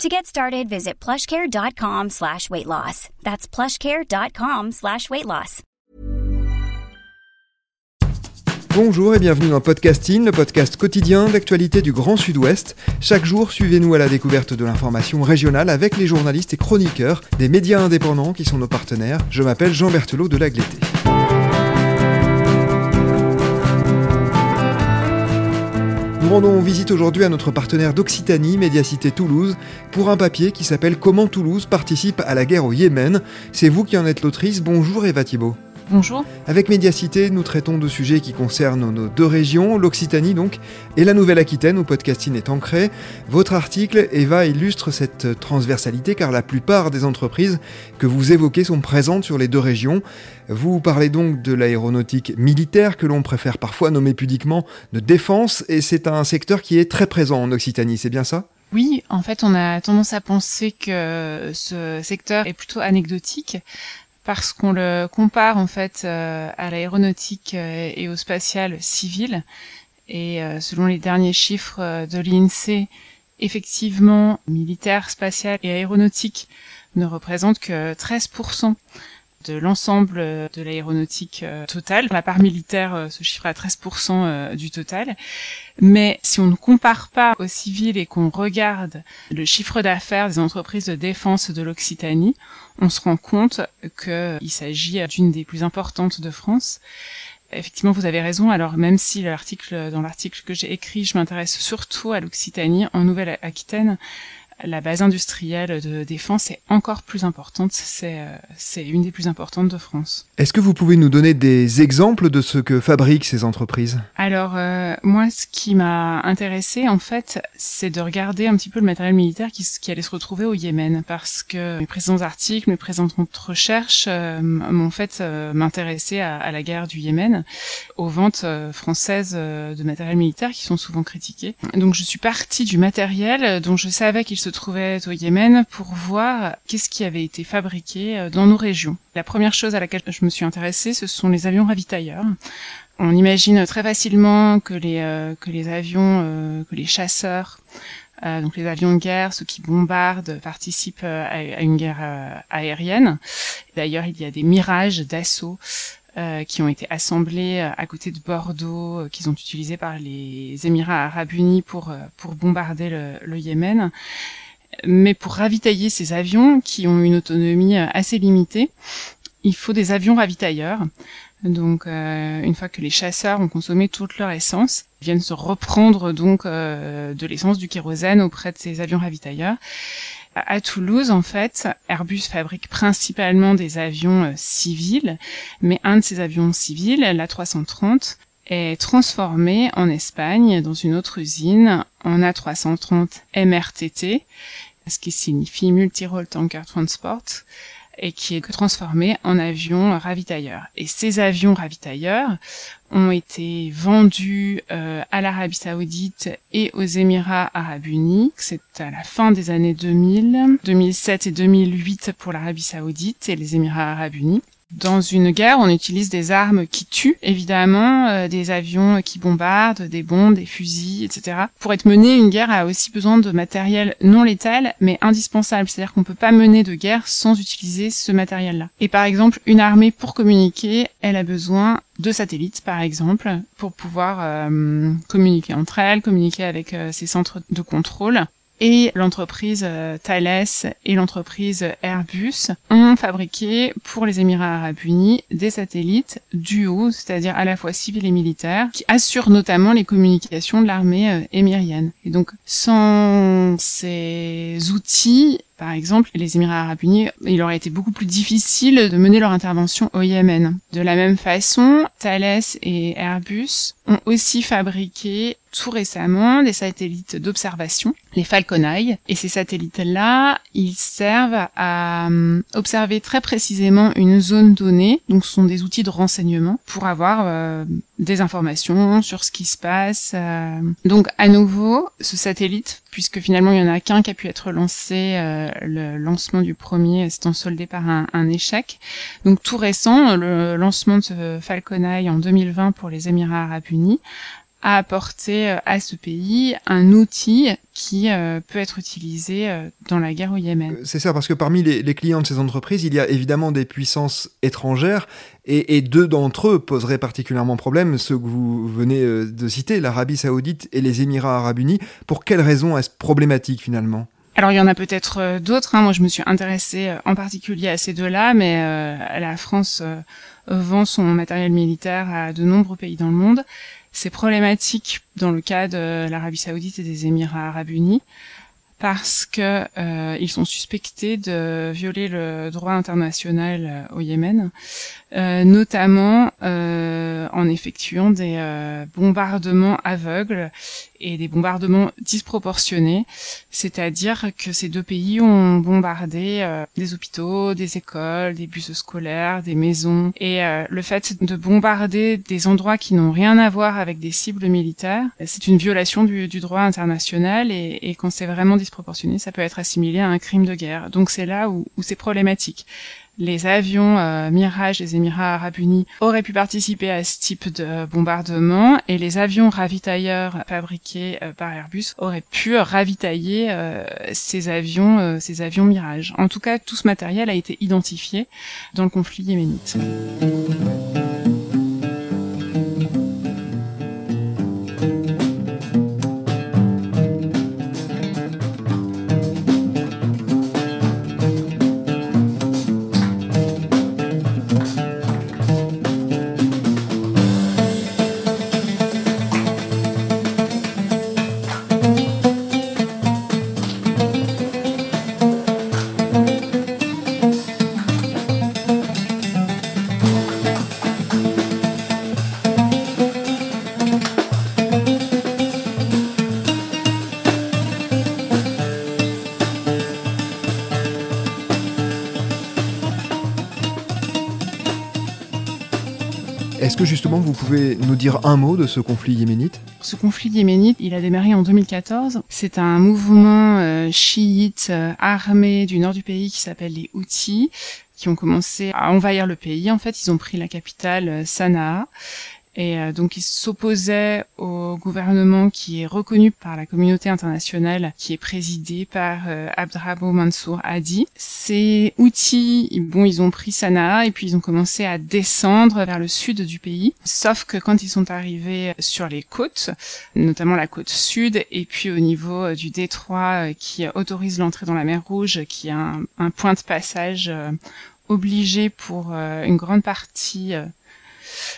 To get started, visit plushcare.com slash weight loss. That's plushcare.com slash weight loss. Bonjour et bienvenue dans Podcasting, le podcast quotidien d'actualité du Grand Sud-Ouest. Chaque jour, suivez-nous à la découverte de l'information régionale avec les journalistes et chroniqueurs des médias indépendants qui sont nos partenaires. Je m'appelle Jean Berthelot de Lagleté. Rendons visite aujourd'hui à notre partenaire d'Occitanie, Médiacité Toulouse, pour un papier qui s'appelle Comment Toulouse participe à la guerre au Yémen. C'est vous qui en êtes l'autrice. Bonjour Eva Thibault. Bonjour. Avec Médiacité, nous traitons de sujets qui concernent nos deux régions, l'Occitanie donc, et la Nouvelle-Aquitaine où podcasting est ancré. Votre article, Eva, illustre cette transversalité car la plupart des entreprises que vous évoquez sont présentes sur les deux régions. Vous parlez donc de l'aéronautique militaire que l'on préfère parfois nommer pudiquement de défense et c'est un secteur qui est très présent en Occitanie, c'est bien ça? Oui, en fait, on a tendance à penser que ce secteur est plutôt anecdotique parce qu'on le compare en fait euh, à l'aéronautique euh, et au spatial civil. Et euh, selon les derniers chiffres de l'INSEE, effectivement, militaire, spatial et aéronautique ne représentent que 13% de l'ensemble de l'aéronautique totale. La part militaire se chiffre à 13% du total. Mais si on ne compare pas au civil et qu'on regarde le chiffre d'affaires des entreprises de défense de l'Occitanie, on se rend compte qu'il s'agit d'une des plus importantes de France. Effectivement, vous avez raison. Alors, même si l'article, dans l'article que j'ai écrit, je m'intéresse surtout à l'Occitanie, en Nouvelle-Aquitaine, la base industrielle de défense est encore plus importante. C'est euh, c'est une des plus importantes de France. Est-ce que vous pouvez nous donner des exemples de ce que fabriquent ces entreprises? Alors euh, moi, ce qui m'a intéressé en fait, c'est de regarder un petit peu le matériel militaire qui, qui, allait se retrouver au Yémen, parce que mes précédents articles, mes précédentes recherches euh, m'ont fait euh, m'intéresser à, à, la guerre du Yémen, aux ventes françaises de matériel militaire qui sont souvent critiquées. Donc je suis partie du matériel dont je savais qu'il se trouvait au Yémen pour voir qu'est-ce qui avait été fabriqué euh, dans nos régions. La première chose à laquelle je me suis intéressée, ce sont les avions ravitailleurs. On imagine très facilement que les euh, que les avions, euh, que les chasseurs, donc les avions de guerre, ceux qui bombardent, participent à, une guerre aérienne. D'ailleurs, il y a des mirages d'assaut euh, qui ont été assemblés à côté de Bordeaux, euh, qu'ils ont utilisés par les Émirats arabes unis pour, pour bombarder le, le, Yémen mais pour ravitailler ces avions qui ont une autonomie euh, assez limitée, il faut des avions ravitailleurs. Donc, euh, une fois que les chasseurs ont consommé toute leur essence, ils viennent se reprendre donc euh, de l'essence du kérosène auprès de ces avions ravitailleurs. À Toulouse, en fait, Airbus fabrique principalement des avions civils, mais un de ces avions civils, l'A330, est transformé en Espagne dans une autre usine en A330 MRTT, ce qui signifie Multi-Role Tanker Transport, et qui est transformé en avion ravitailleur. Et ces avions ravitailleurs ont été vendus euh, à l'Arabie Saoudite et aux Émirats Arabes Unis. C'est à la fin des années 2000, 2007 et 2008 pour l'Arabie Saoudite et les Émirats Arabes Unis. Dans une guerre, on utilise des armes qui tuent, évidemment, euh, des avions qui bombardent, des bombes, des fusils, etc. Pour être menée, une guerre a aussi besoin de matériel non létal, mais indispensable. C'est-à-dire qu'on peut pas mener de guerre sans utiliser ce matériel-là. Et par exemple, une armée, pour communiquer, elle a besoin de satellites, par exemple, pour pouvoir euh, communiquer entre elles, communiquer avec euh, ses centres de contrôle et l'entreprise euh, Thales et l'entreprise Airbus ont fabriqué pour les Émirats arabes unis des satellites duo, c'est-à-dire à la fois civils et militaires, qui assurent notamment les communications de l'armée euh, émirienne. Et donc sans ces outils, Par exemple, les Émirats arabes unis, il aurait été beaucoup plus difficile de mener leur intervention au Yémen. De la même façon, Thales et Airbus ont aussi fabriqué tout récemment des satellites d'observation, les Falcon Eye. Et ces satellites-là, ils servent à euh, observer très précisément une zone donnée. Donc, ce sont des outils de renseignement pour avoir euh, des informations sur ce qui se passe. Euh. Donc, à nouveau, ce satellite, puisque finalement, il y en a qu'un qui a pu être lancé, le lancement du premier étant soldé par un, un, échec. Donc, tout récent, le lancement de ce Falcon Eye en 2020 pour les Émirats arabes unis à apporter euh, à ce pays un outil qui euh, peut être utilisé euh, dans la guerre au Yémen. C'est ça, parce que parmi les, clients de ces entreprises, il y a évidemment des puissances étrangères, et, deux d'entre eux poseraient particulièrement problème, ceux que vous venez de citer, l'Arabie saoudite et les Émirats arabes unis. Pour quelles raisons est-ce problématique finalement? Alors il y en a peut-être d'autres. Hein. Moi je me suis intéressée en particulier à ces deux-là, mais la France vend son matériel militaire à de nombreux pays dans le monde. C'est problématique dans le cas de l'Arabie saoudite et des Émirats arabes unis parce que euh, ils sont suspectés de violer le droit international euh, au Yémen, euh, notamment en effectuant des bombardements aveugles et des bombardements disproportionnés, c'est-à-dire que ces deux pays ont bombardé des hôpitaux, des écoles, des bus scolaires, des maisons, et le fait de bombarder des endroits qui n'ont rien à voir avec des cibles militaires, c'est une violation du, droit international, et, et quand c'est vraiment disproportionné, ça peut être assimilé à un crime de guerre. Donc c'est là où, où c'est problématique. Les avions euh, Mirage des Émirats arabes unis auraient pu participer à ce type de bombardement et les avions ravitailleurs fabriqués euh, par Airbus auraient pu ravitailler euh, ces avions, ces avions Mirage. En tout cas, tout ce matériel a été identifié dans le conflit yéménite. Est-ce que justement vous pouvez nous dire un mot de ce conflit yéménite? Ce conflit yéménite, il a démarré en 2014. C'est un mouvement euh, chiite euh, armé du nord du pays qui s'appelle les Houthis qui ont commencé à envahir le pays. En fait, ils ont pris la capitale euh, Sanaa et euh, donc il s'opposait au gouvernement qui est reconnu par la communauté internationale, qui est présidé par euh, Abdrabo Mansour Hadi. Ces outils, bon, ils ont pris Sanaa et puis ils ont commencé à descendre vers le sud du pays. Sauf que quand ils sont arrivés sur les côtes, notamment la côte sud, et puis au niveau euh, du détroit qui autorise l'entrée dans la mer Rouge, qui est un point de passage obligé pour une grande partie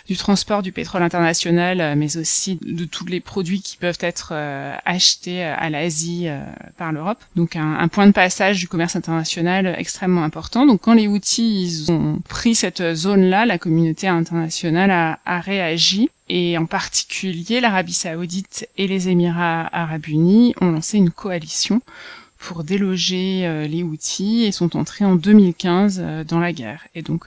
du transport du pétrole international, euh, mais aussi de tous les produits qui peuvent être euh, achetés euh, à l'Asie par l'Europe. Donc un, point de passage du commerce international extrêmement important. Donc quand les outils ils ont pris cette zone-là, la communauté internationale a, a réagi et en particulier l'Arabie saoudite et les Émirats arabes unis ont lancé une coalition pour déloger les outils et sont entrés en 2015 dans la guerre. Et donc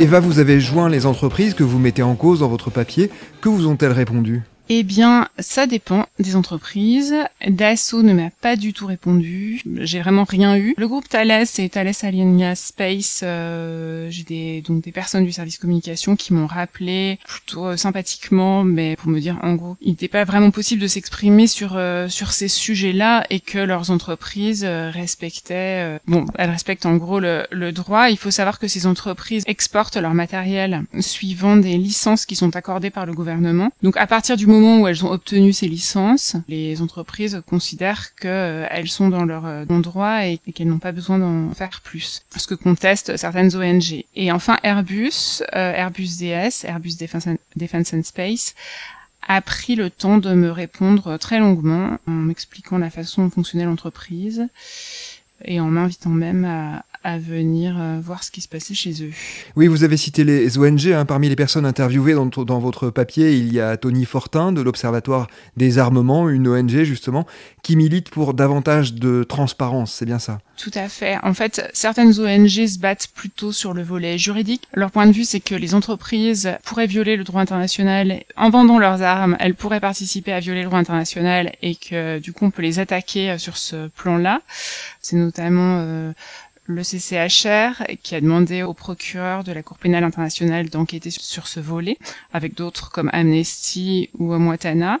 Eva, vous avez joint les entreprises que vous mettez en cause dans votre papier. Que vous ont-elles répondu? Eh bien, ça dépend des entreprises. Dassault ne m'a pas du tout répondu. J'ai vraiment rien eu. Le groupe Thales et Thales Alenia Space, euh, j'ai des donc des personnes du service communication qui m'ont rappelé plutôt euh, sympathiquement, mais pour me dire en gros, il n'était pas vraiment possible de s'exprimer sur euh, sur ces sujets-là et que leurs entreprises respectaient. bon, elles respectent en gros le, le droit. Il faut savoir que ces entreprises exportent leur matériel suivant des licences qui sont accordées par le gouvernement. Donc à partir du moment moment où elles ont obtenu ces licences, les entreprises considèrent qu'elles euh, sont dans leur euh, droit et, qu'elles n'ont pas besoin d'en faire plus. Ce que contestent certaines ONG. Et enfin Airbus, euh, Airbus DS, Airbus Defense and Space, a pris le temps de me répondre très longuement en m'expliquant la façon dont fonctionnait l'entreprise et en m'invitant même à, à venir euh, voir ce qui se passait chez eux. Oui, vous avez cité les ONG. Hein. Parmi les personnes interviewées dans, dans, votre papier, il y a Tony Fortin de l'Observatoire des armements, une ONG justement, qui milite pour davantage de transparence. C'est bien ça? Tout à fait. En fait, certaines ONG se battent plutôt sur le volet juridique. Leur point de vue, c'est que les entreprises pourraient violer le droit international en vendant leurs armes. Elles pourraient participer à violer le droit international et que du coup, on peut les attaquer euh, sur ce plan-là. C'est notamment euh, le CCHR qui a demandé au procureur de la Cour pénale internationale d'enquêter sur ce volet, avec d'autres comme Amnesty ou Moatana.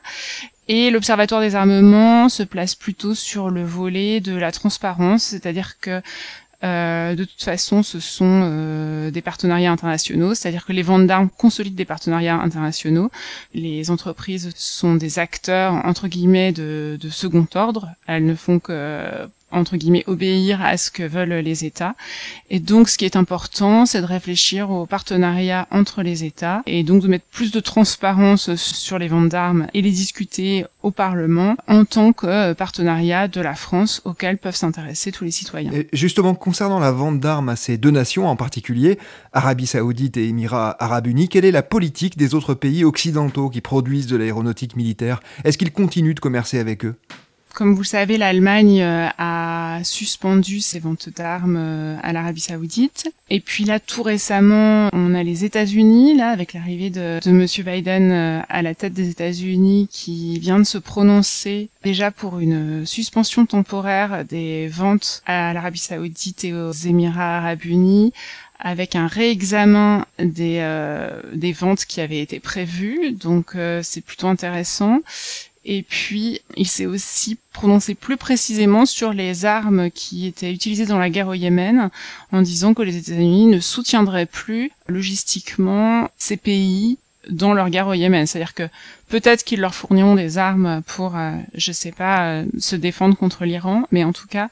Et l'Observatoire des armements se place plutôt sur le volet de la transparence, c'est-à-dire que euh, de toute façon, ce sont euh, des partenariats internationaux, c'est-à-dire que les ventes d'armes consolident des partenariats internationaux. Les entreprises sont des acteurs entre guillemets de, de second ordre. Elles ne font que entre guillemets obéir à ce que veulent les États. Et donc ce qui est important, c'est de réfléchir au partenariat entre les États et donc de mettre plus de transparence sur les ventes d'armes et les discuter au Parlement en tant que partenariat de la France auquel peuvent s'intéresser tous les citoyens. Et justement, concernant la vente d'armes à ces deux nations en particulier, Arabie Saoudite et Émirats Arabes Unis, quelle est la politique des autres pays occidentaux qui produisent de l'aéronautique militaire? Est-ce qu'ils continuent de commercer avec eux? Comme vous le savez, l'Allemagne euh, a suspendu ses ventes d'armes euh, à l'Arabie Saoudite. Et puis là, tout récemment, on a les États-Unis, là, avec l'arrivée de, de Monsieur Biden euh, à la tête des États-Unis, qui vient de se prononcer déjà pour une suspension temporaire des ventes à l'Arabie Saoudite et aux Émirats Arabes Unis avec un réexamen des, des ventes qui avaient été prévues. Donc c'est plutôt intéressant. Et puis, il s'est aussi prononcé plus précisément sur les armes qui étaient utilisées dans la guerre au Yémen, en disant que les États-Unis ne soutiendraient plus logistiquement ces pays dans leur guerre au Yémen. C'est-à-dire que peut-être qu'ils leur fourniront des armes pour, euh, je sais pas, euh, se défendre contre l'Iran, mais en tout cas,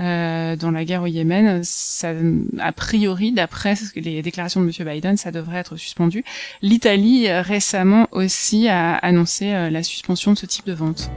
euh, dans la guerre au Yémen, ça, a priori, d'après les déclarations de M. Biden, ça devrait être suspendu. L'Italie récemment aussi a annoncé la suspension de ce type de vente.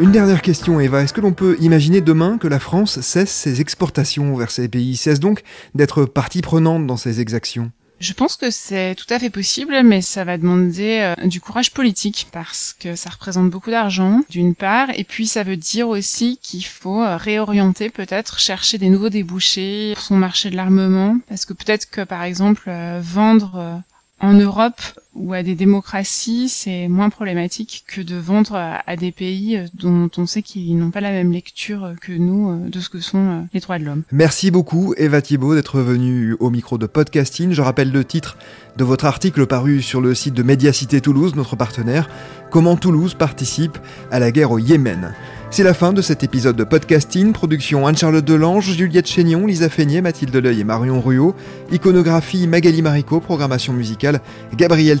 Une dernière question, Eva. Est-ce que l'on peut imaginer demain que la France cesse ses exportations vers ces pays, cesse donc d'être partie prenante dans ces exactions? Je pense que c'est tout à fait possible, mais ça va demander euh, du courage politique parce que ça représente beaucoup d'argent, d'une part, et puis ça veut dire aussi qu'il faut euh, réorienter peut-être, chercher des nouveaux débouchés pour son marché de l'armement, parce que peut-être que par exemple euh, vendre en Europe ou à des démocraties, c'est moins problématique que de vendre à, des pays dont on sait qu'ils n'ont pas la même lecture que nous de ce que sont les droits de l'homme. Merci beaucoup Eva Thibault d'être venue au micro de podcasting. Je rappelle le titre de votre article paru sur le site de Médiacité Toulouse, notre partenaire, Comment Toulouse participe à la guerre au Yémen. C'est la fin de cet épisode de podcasting. Production Anne-Charlotte Delange, Juliette Chénion, Lisa Feignet, Mathilde Leuil et Marion Ruot. Iconographie Magali Marico, programmation musicale Gabriel